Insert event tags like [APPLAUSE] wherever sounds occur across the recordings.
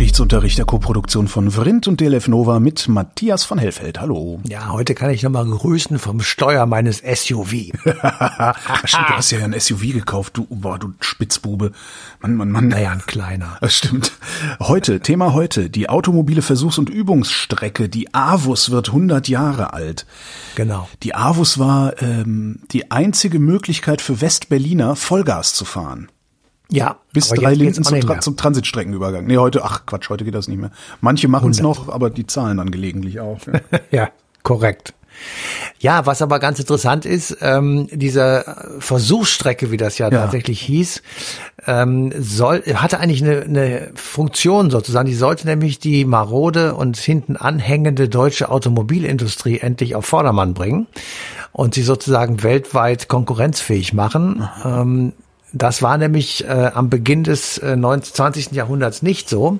Geschichtsunterricht der Koproduktion von Vrindt und DLF Nova mit Matthias von Hellfeld. Hallo. Ja, heute kann ich nochmal grüßen vom Steuer meines SUV. [LAUGHS] Stimmt, du hast ja ein SUV gekauft, du, boah, du Spitzbube. Mann, Mann, Mann. Naja, ein kleiner. [LAUGHS] Das stimmt. Heute, Thema heute, die automobile Versuchs- und Übungsstrecke, die AVUS wird 100 Jahre alt. Genau. Die AVUS war ähm, die einzige Möglichkeit für Westberliner Vollgas zu fahren. Ja, Bis drei auch zum, Tra zum Transitstreckenübergang. Nee, heute, ach Quatsch, heute geht das nicht mehr. Manche machen es 100. noch, aber die zahlen dann gelegentlich auch. Ja. [LAUGHS] Ja, korrekt. Ja, was aber ganz interessant ist, ähm, diese Versuchsstrecke, wie das ja, Ja. tatsächlich hieß, ähm, soll, hatte eigentlich eine, eine Funktion sozusagen. Die sollte nämlich die marode und hinten anhängende deutsche Automobilindustrie endlich auf Vordermann bringen und sie sozusagen weltweit konkurrenzfähig machen. Ähm, das war nämlich äh, am Beginn des äh, 19, 20. Jahrhunderts nicht so.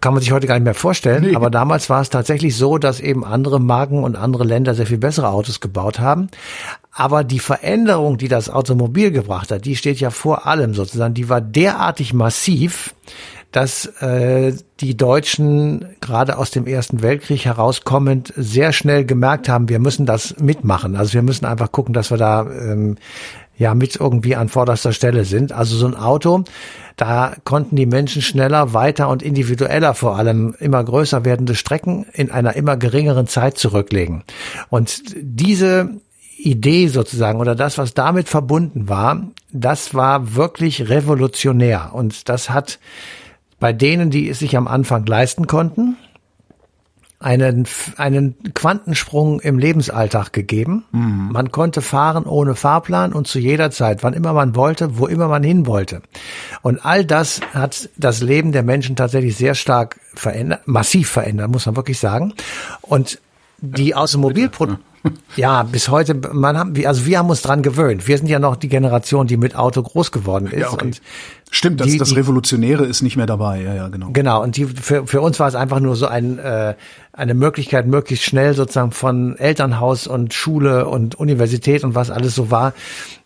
Kann man sich heute gar nicht mehr vorstellen. Nee. Aber damals war es tatsächlich so, dass eben andere Marken und andere Länder sehr viel bessere Autos gebaut haben. Aber die Veränderung, die das Automobil gebracht hat, die steht ja vor allem sozusagen, die war derartig massiv, dass äh, die Deutschen gerade aus dem Ersten Weltkrieg herauskommend sehr schnell gemerkt haben, wir müssen das mitmachen. Also wir müssen einfach gucken, dass wir da ähm, ja mit irgendwie an vorderster Stelle sind. Also so ein Auto, da konnten die Menschen schneller, weiter und individueller vor allem immer größer werdende Strecken in einer immer geringeren Zeit zurücklegen. Und diese Idee sozusagen oder das, was damit verbunden war, das war wirklich revolutionär. Und das hat bei denen, die es sich am Anfang leisten konnten, einen, einen Quantensprung im Lebensalltag gegeben. Man konnte fahren ohne Fahrplan und zu jeder Zeit, wann immer man wollte, wo immer man hin wollte. Und all das hat das Leben der Menschen tatsächlich sehr stark verändert, massiv verändert, muss man wirklich sagen. Und die Automobilprodukte, ja, bis heute, man haben, also wir haben uns dran gewöhnt. Wir sind ja noch die Generation, die mit Auto groß geworden ist. Ja, okay. Stimmt, das, die- das Revolutionäre ist nicht mehr dabei. Ja, ja, genau. Genau, und die, für, für uns war es einfach nur so ein, äh, eine Möglichkeit, möglichst schnell sozusagen von Elternhaus und Schule und Universität und was alles so war,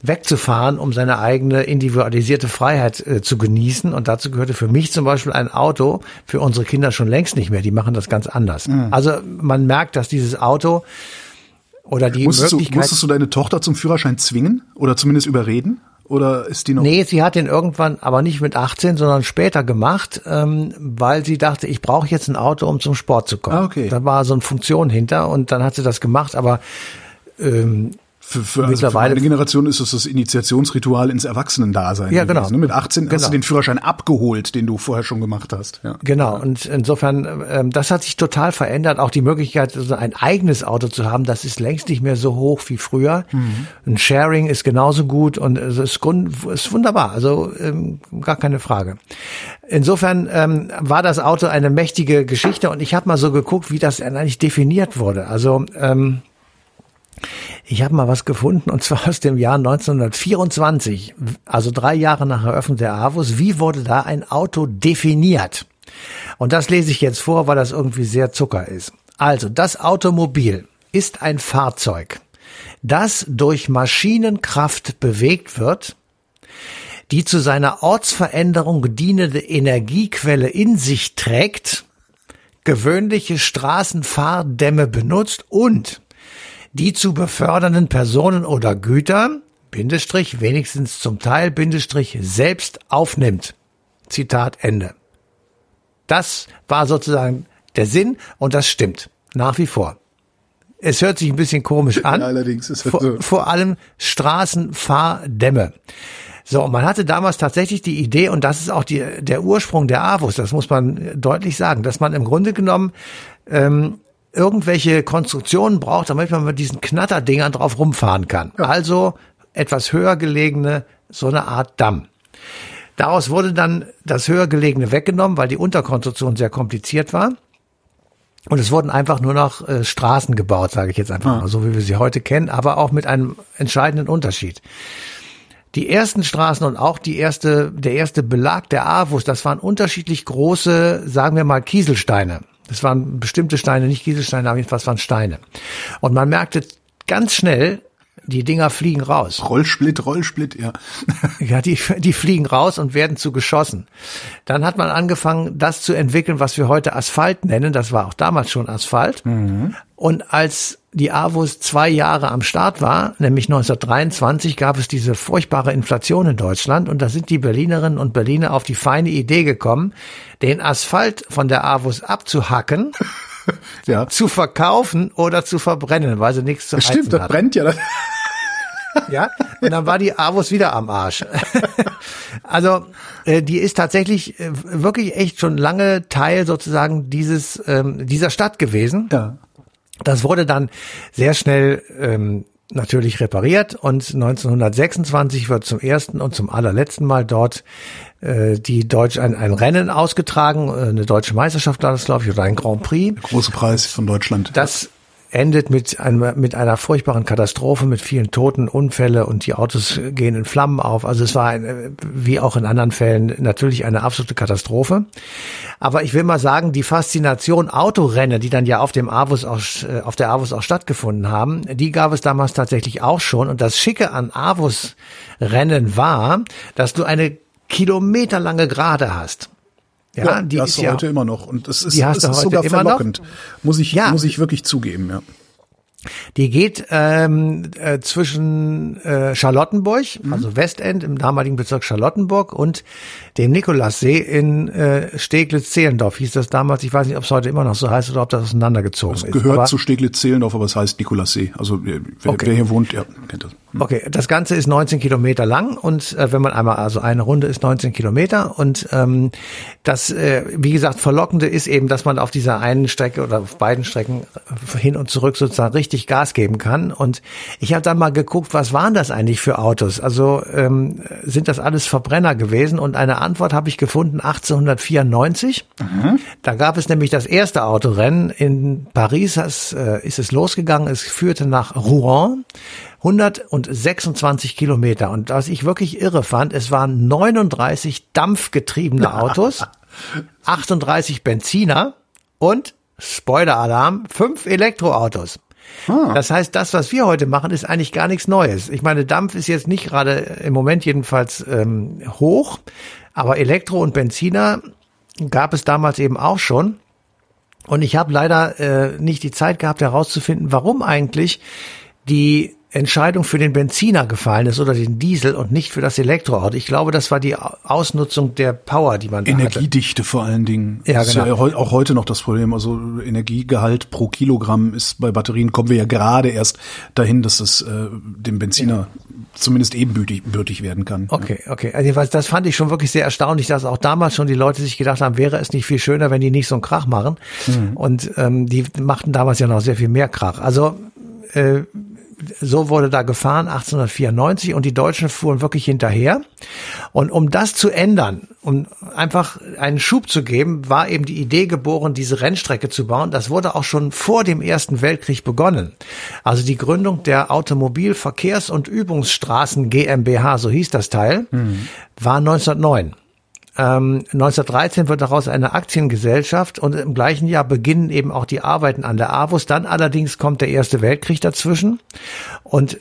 wegzufahren, um seine eigene individualisierte Freiheit äh, zu genießen. Und dazu gehörte für mich zum Beispiel ein Auto, für unsere Kinder schon längst nicht mehr. Die machen das ganz anders. Also man merkt, dass dieses Auto oder die Musstest du, Möglichkeit. musstest du deine Tochter zum Führerschein zwingen oder zumindest überreden? Oder ist die noch? Nee, sie hat den irgendwann, aber nicht mit 18, sondern später gemacht, ähm, weil sie dachte, ich brauche jetzt ein Auto, um zum Sport zu kommen. Ah, okay. Da war so eine Funktion hinter und dann hat sie das gemacht, aber ähm, Für, für, also für meine Generation ist es das Initiationsritual ins Erwachsenendasein. Ja, genau. gewesen, ne? Mit 18 hast Genau. du den Führerschein abgeholt, den du vorher schon gemacht hast. Ja. Genau, und insofern, ähm, das hat sich total verändert. Auch die Möglichkeit, so ein eigenes Auto zu haben, das ist längst nicht mehr so hoch wie früher. Ein Sharing ist genauso gut und es ist, grund, ist wunderbar, also ähm, gar keine Frage. Insofern ähm, war das Auto eine mächtige Geschichte und ich habe mal so geguckt, wie das eigentlich definiert wurde. Also ähm, ich habe mal was gefunden und zwar aus dem Jahr 1924, also drei Jahre nach Eröffnung der AWUS. Wie wurde da ein Auto definiert? Und das lese ich jetzt vor, weil das irgendwie sehr Zucker ist. Also, das Automobil ist ein Fahrzeug, das durch Maschinenkraft bewegt wird, die zu seiner Ortsveränderung dienende Energiequelle in sich trägt, gewöhnliche Straßenfahrdämme benutzt und die zu befördernden Personen oder Güter, Bindestrich, wenigstens zum Teil, Bindestrich, selbst aufnimmt. Zitat Ende. Das war sozusagen der Sinn und das stimmt. Nach wie vor. Es hört sich ein bisschen komisch [LAUGHS] an. Ja, allerdings ist es vor, so. vor allem Straßenfahrdämme. So, man hatte damals tatsächlich die Idee, und das ist auch die, der Ursprung der AWUS, das muss man deutlich sagen, dass man im Grunde genommen ähm, irgendwelche Konstruktionen braucht, damit man mit diesen Knatterdingern drauf rumfahren kann. Also etwas höher gelegene, so eine Art Damm. Daraus wurde dann das höher gelegene weggenommen, weil die Unterkonstruktion sehr kompliziert war. Und es wurden einfach nur noch äh, Straßen gebaut, sage ich jetzt einfach mal, so wie wir sie heute kennen, aber auch mit einem entscheidenden Unterschied. Die ersten Straßen und auch die erste, der erste Belag der AWUS, das waren unterschiedlich große, sagen wir mal, Kieselsteine. Das waren bestimmte Steine, nicht Kieselsteine, aber jedenfalls waren Steine. Und man merkte ganz schnell, die Dinger fliegen raus. Rollsplit, Rollsplit, ja. [LAUGHS] Ja, die, die fliegen raus und werden zu Geschossen. Dann hat man angefangen, das zu entwickeln, was wir heute Asphalt nennen. Das war auch damals schon Asphalt. Mhm. Und als die AWOS zwei Jahre am Start war, nämlich 1923, gab es diese furchtbare Inflation in Deutschland und da sind die Berlinerinnen und Berliner auf die feine Idee gekommen, den Asphalt von der AWOS abzuhacken [LAUGHS] ja. zu verkaufen oder zu verbrennen, weil sie nichts zu heizen Stimmt, das brennt ja. [LAUGHS] Ja, und dann war die Avus wieder am Arsch. [LAUGHS] also äh, die ist tatsächlich äh, wirklich echt schon lange Teil sozusagen dieses ähm, dieser Stadt gewesen. Ja. Das wurde dann sehr schnell ähm, natürlich repariert und 1926 wird zum ersten und zum allerletzten Mal dort äh, die Deutsch ein, ein Rennen ausgetragen, äh, eine deutsche Meisterschaft war das glaube ich oder ein Grand Prix. Der große Preis von Deutschland. Das endet mit, einem, mit einer furchtbaren Katastrophe, mit vielen Toten, Unfälle und die Autos gehen in Flammen auf. Also es war, ein, wie auch in anderen Fällen, natürlich eine absolute Katastrophe. Aber ich will mal sagen, die Faszination Autorennen, die dann ja auf dem Avus auch, äh, auf der Avus auch stattgefunden haben, die gab es damals tatsächlich auch schon. Und das Schicke an Avus-Rennen war, dass du eine kilometerlange Gerade hast. Ja, ja die hast ist du ja, heute immer noch. Und das ist, das ist sogar verlockend. Muss ich, ja. muss ich wirklich zugeben, ja. Die geht ähm, äh, zwischen äh, Charlottenburg, mhm. also Westend im damaligen Bezirk Charlottenburg und dem Nikolassee in äh, Steglitz-Zehlendorf hieß das damals. Ich weiß nicht, ob es heute immer noch so heißt oder ob das auseinandergezogen das ist. gehört aber, zu Steglitz-Zehlendorf, aber es heißt Nikolassee. Also wer, okay. wer hier wohnt, ja, kennt das. Hm. Okay, das Ganze ist 19 Kilometer lang und äh, wenn man einmal, also eine Runde ist 19 Kilometer und ähm, das, äh, wie gesagt, verlockende ist eben, dass man auf dieser einen Strecke oder auf beiden Strecken hin und zurück sozusagen richtig Gas geben kann. Und ich habe dann mal geguckt, was waren das eigentlich für Autos? Also ähm, sind das alles Verbrenner gewesen? Und eine Antwort habe ich gefunden 1894. Mhm. Da gab es nämlich das erste Autorennen in Paris. Das, äh, ist es losgegangen. Es führte nach Rouen. 126 Kilometer. Und was ich wirklich irre fand, es waren 39 dampfgetriebene [LAUGHS] Autos, 38 Benziner und Spoiler-Alarm, fünf Elektroautos. Ah. Das heißt, das, was wir heute machen, ist eigentlich gar nichts Neues. Ich meine, Dampf ist jetzt nicht gerade im Moment jedenfalls ähm, hoch, aber Elektro und Benziner gab es damals eben auch schon. Und ich habe leider äh, nicht die Zeit gehabt herauszufinden, warum eigentlich die Entscheidung für den Benziner gefallen ist oder den Diesel und nicht für das Elektroauto. Ich glaube, das war die Ausnutzung der Power, die man Energiedichte hatte. vor allen Dingen. Ja, genau. Ist ja auch heute noch das Problem. Also Energiegehalt pro Kilogramm ist bei Batterien kommen wir ja gerade erst dahin, dass es äh, dem Benziner ja. zumindest ebenbürtig werden kann. Okay, okay. Also das fand ich schon wirklich sehr erstaunlich, dass auch damals schon die Leute sich gedacht haben, wäre es nicht viel schöner, wenn die nicht so einen Krach machen. Mhm. Und ähm, die machten damals ja noch sehr viel mehr Krach. Also äh, so wurde da gefahren 1894 und die Deutschen fuhren wirklich hinterher. Und um das zu ändern, um einfach einen Schub zu geben, war eben die Idee geboren, diese Rennstrecke zu bauen. Das wurde auch schon vor dem Ersten Weltkrieg begonnen. Also die Gründung der Automobilverkehrs- und Übungsstraßen GmbH, so hieß das Teil, mhm. war 1909. 1913 ähm, wird daraus eine Aktiengesellschaft und im gleichen Jahr beginnen eben auch die Arbeiten an der AWUS. Dann allerdings kommt der Erste Weltkrieg dazwischen und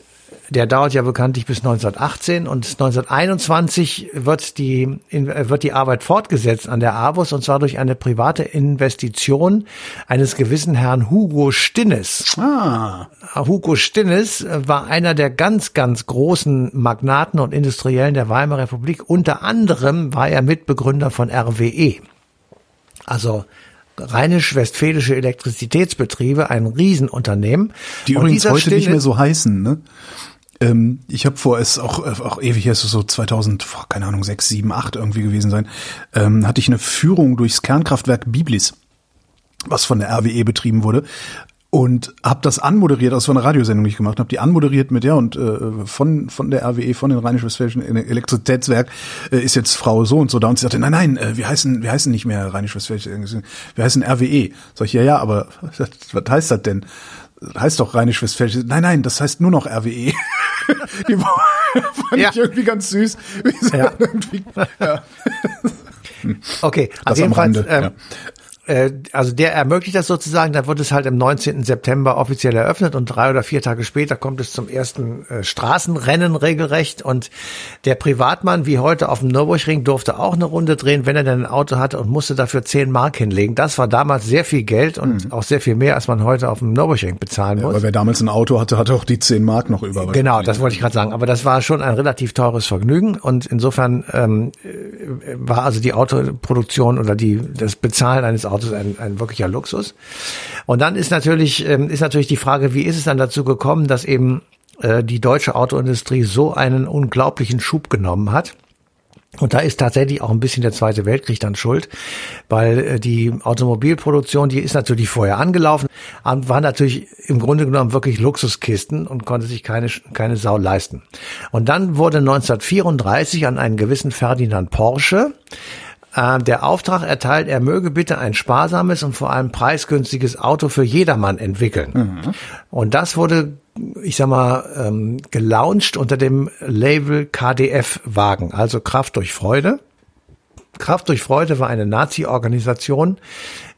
der dauert ja bekanntlich bis 1918 und 1921 wird die, wird die Arbeit fortgesetzt an der AWUS und zwar durch eine private Investition eines gewissen Herrn Hugo Stinnes. Ah. Hugo Stinnes war einer der ganz, ganz großen Magnaten und Industriellen der Weimarer Republik. Unter anderem war er Mitbegründer von RWE. Also rheinisch-westfälische Elektrizitätsbetriebe, ein Riesenunternehmen. Die übrigens heute Stinnes, nicht mehr so heißen, ne? Ähm, ich habe vor, es auch, äh, auch ewig, es ist so 2000, keine Ahnung, 6, 7, 8 irgendwie gewesen sein, ähm, hatte ich eine Führung durchs Kernkraftwerk Biblis, was von der RWE betrieben wurde und habe das anmoderiert, das war eine Radiosendung, die ich gemacht habe, die anmoderiert mit ja und äh, von von der RWE, von den Rheinisch-Westfälischen Elektrizitätswerk äh, ist jetzt Frau so und so da und sie sagte, nein, nein, äh, wir heißen wir heißen nicht mehr Rheinisch-Westfälische, wir heißen RWE. Sag ich ja, ja, aber [LAUGHS] was, heißt das denn? heißt doch Rheinisch-Westfälisch. Nein, nein, das heißt nur noch RWE. [LAUGHS] Die fand ja. ich irgendwie ganz süß. Ja. ja. Okay, auf jeden Fall. Ähm, äh, also der ermöglicht das sozusagen, dann wird es halt im 19. September offiziell eröffnet und drei oder vier Tage später kommt es zum ersten äh, Straßenrennen regelrecht und der Privatmann, wie heute auf dem Nürburgring, durfte auch eine Runde drehen, wenn er denn ein Auto hatte und musste dafür zehn Mark hinlegen. Das war damals sehr viel Geld und mhm. auch sehr viel mehr, als man heute auf dem Nürburgring bezahlen muss. Ja, aber wer damals ein Auto hatte, hatte auch die zehn Mark noch über. Genau, das wollte ich gerade sagen. Aber das war schon ein relativ teures Vergnügen und insofern ähm, war also die Autoproduktion oder die das Bezahlen eines Autos Autos ein, ein wirklicher Luxus. Und dann ist natürlich, ähm, ist natürlich die Frage, wie ist es dann dazu gekommen, dass eben äh, die deutsche Autoindustrie so einen unglaublichen Schub genommen hat. Und da ist tatsächlich auch ein bisschen der Zweite Weltkrieg dann schuld, weil äh, die Automobilproduktion, die ist natürlich vorher angelaufen, war natürlich im Grunde genommen wirklich Luxuskisten und konnte sich keine, keine Sau leisten. Und dann wurde 1934 an einen gewissen Ferdinand Porsche äh, der Auftrag erteilt, er möge bitte ein sparsames und vor allem preisgünstiges Auto für jedermann entwickeln. Mhm. Und das wurde, ich sag mal, ähm, gelauncht unter dem Label KDF-Wagen, also Kraft durch Freude. Kraft durch Freude war eine Nazi-Organisation,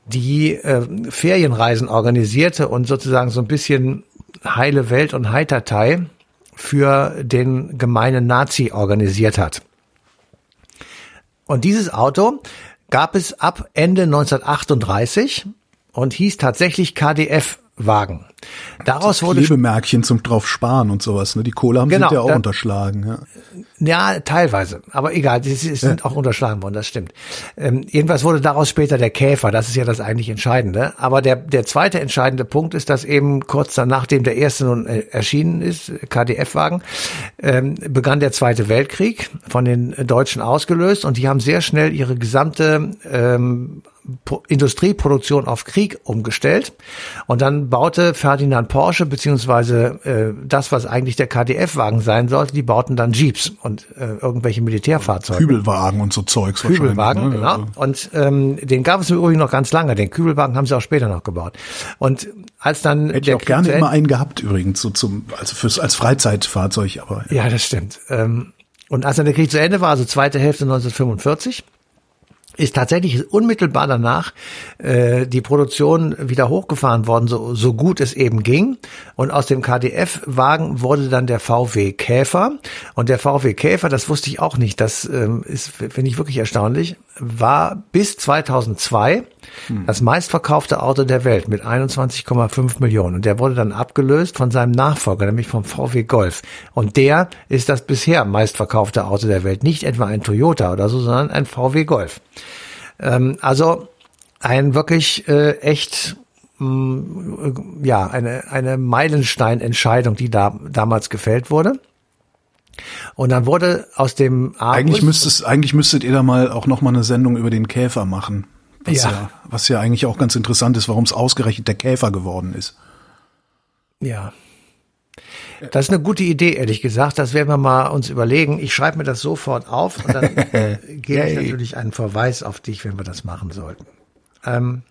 die äh, Ferienreisen organisierte und sozusagen so ein bisschen heile Welt und Heitertei für den gemeinen Nazi organisiert hat. Und dieses Auto gab es ab Ende 1938 und hieß tatsächlich KDF Wagen. Daraus das wurde Klebemärkchen zum drauf sparen und sowas. Ne? Die Kohle haben genau, sie ja auch da, unterschlagen. Ja. ja, teilweise. Aber egal, sie, sie sind ja. auch unterschlagen worden. Das stimmt. Ähm, jedenfalls wurde daraus später der Käfer. Das ist ja das eigentlich Entscheidende. Aber der der zweite entscheidende Punkt ist, dass eben kurz danach, nachdem der erste nun äh, erschienen ist, KDF-Wagen, ähm, begann der Zweite Weltkrieg von den Deutschen ausgelöst und die haben sehr schnell ihre gesamte ähm, Industrieproduktion auf Krieg umgestellt. Und dann baute Ferdinand Porsche, beziehungsweise äh, das, was eigentlich der KDF-Wagen sein sollte, die bauten dann Jeeps und äh, irgendwelche Militärfahrzeuge. Kübelwagen und so Zeugs Kübelwagen, ne? genau. Und ähm, den gab es im Übrigen noch ganz lange. Den Kübelwagen haben sie auch später noch gebaut. Und als dann Hätte ich auch gerne immer einen gehabt übrigens, so zum, also fürs, als Freizeitfahrzeug, aber. Ja, ja das stimmt. Ähm, und als dann der Krieg zu Ende war, also zweite Hälfte 1945, ist tatsächlich unmittelbar danach äh, die Produktion wieder hochgefahren worden, so, so gut es eben ging. Und aus dem KDF-Wagen wurde dann der VW Käfer. Und der VW Käfer, das wusste ich auch nicht, das ähm, ist, finde ich wirklich erstaunlich, war bis 2002 hm. das meistverkaufte Auto der Welt mit 21,5 Millionen. Und der wurde dann abgelöst von seinem Nachfolger, nämlich vom VW Golf. Und der ist das bisher meistverkaufte Auto der Welt. Nicht etwa ein Toyota oder so, sondern ein VW Golf. Ähm, also ein wirklich äh, echt mm, ja eine eine Meilensteinentscheidung, die da damals gefällt wurde. Und dann wurde aus dem Argus eigentlich müsstet eigentlich müsstet ihr da mal auch noch mal eine Sendung über den Käfer machen. Was ja. ja was ja eigentlich auch ganz interessant ist, warum es ausgerechnet der Käfer geworden ist. Ja. Das ist eine gute Idee, ehrlich gesagt. Das werden wir mal uns überlegen. Ich schreibe mir das sofort auf und dann [LAUGHS] gebe ich natürlich einen Verweis auf dich, wenn wir das machen sollten. Ähm,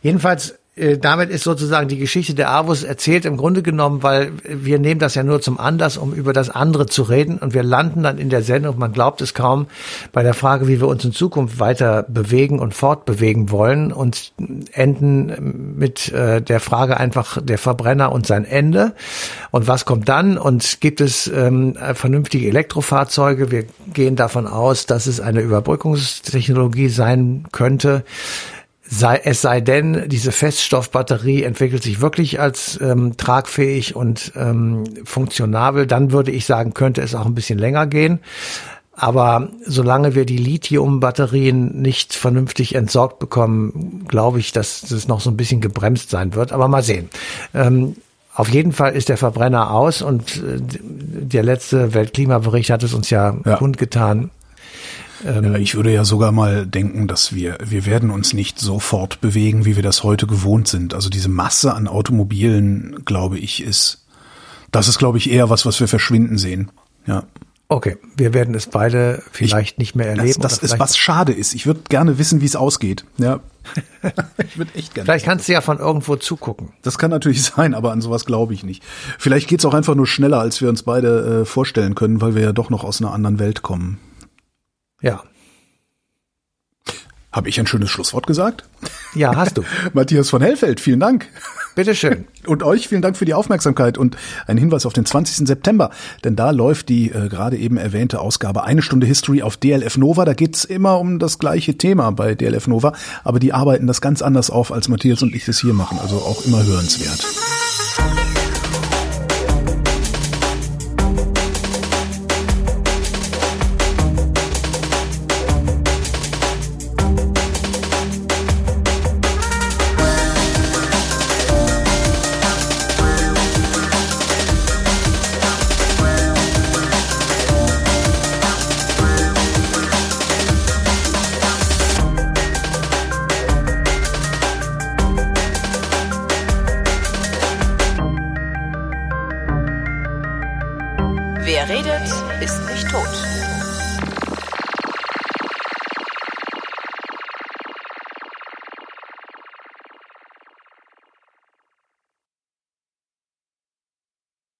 jedenfalls äh, damit ist sozusagen die Geschichte der Avus erzählt im Grunde genommen, weil wir nehmen das ja nur zum Anlass, um über das andere zu reden. Und wir landen dann in der Sendung, man glaubt es kaum, bei der Frage, wie wir uns in Zukunft weiter bewegen und fortbewegen wollen und enden mit äh, der Frage einfach der Verbrenner und sein Ende. Und was kommt dann? Und gibt es ähm, vernünftige Elektrofahrzeuge? Wir gehen davon aus, dass es eine Überbrückungstechnologie sein könnte sei, es sei denn, diese Feststoffbatterie entwickelt sich wirklich als ähm, tragfähig und ähm, funktionabel, dann würde ich sagen, könnte es auch ein bisschen länger gehen. Aber solange wir die Lithium-Batterien nicht vernünftig entsorgt bekommen, glaube ich, dass das noch so ein bisschen gebremst sein wird. Aber mal sehen. Ähm, auf jeden Fall ist der Verbrenner aus und äh, der letzte Weltklimabericht hat es uns ja, ja. kundgetan. Ähm, ich würde ja sogar mal denken, dass wir, wir werden uns nicht sofort bewegen, wie wir das heute gewohnt sind. Also diese Masse an Automobilen, glaube ich, ist, das ist, glaube ich, eher was, was wir verschwinden sehen. Ja. Okay, wir werden es beide vielleicht ich, nicht mehr erleben. Das, das ist was schade ist. Ich würde gerne wissen, wie es ausgeht. Ja. [LAUGHS] ich würde echt gerne. Vielleicht kannst du ja von irgendwo zugucken. Das kann natürlich [LAUGHS] sein, aber an sowas glaube ich nicht. Vielleicht geht's auch einfach nur schneller, als wir uns beide äh, vorstellen können, weil wir ja doch noch aus einer anderen Welt kommen. Ja. Habe ich ein schönes Schlusswort gesagt? Ja, hast du. [LAUGHS] Matthias von Hellfeld, vielen Dank. Bitteschön. [LAUGHS] Und euch vielen Dank für die Aufmerksamkeit und ein Hinweis auf den 20. September, denn da läuft die äh, gerade eben erwähnte Ausgabe Eine Stunde History auf DLF Nova. Da geht's immer um das gleiche Thema bei DLF Nova, aber die arbeiten das ganz anders auf, als Matthias und ich das hier machen, also auch immer hörenswert.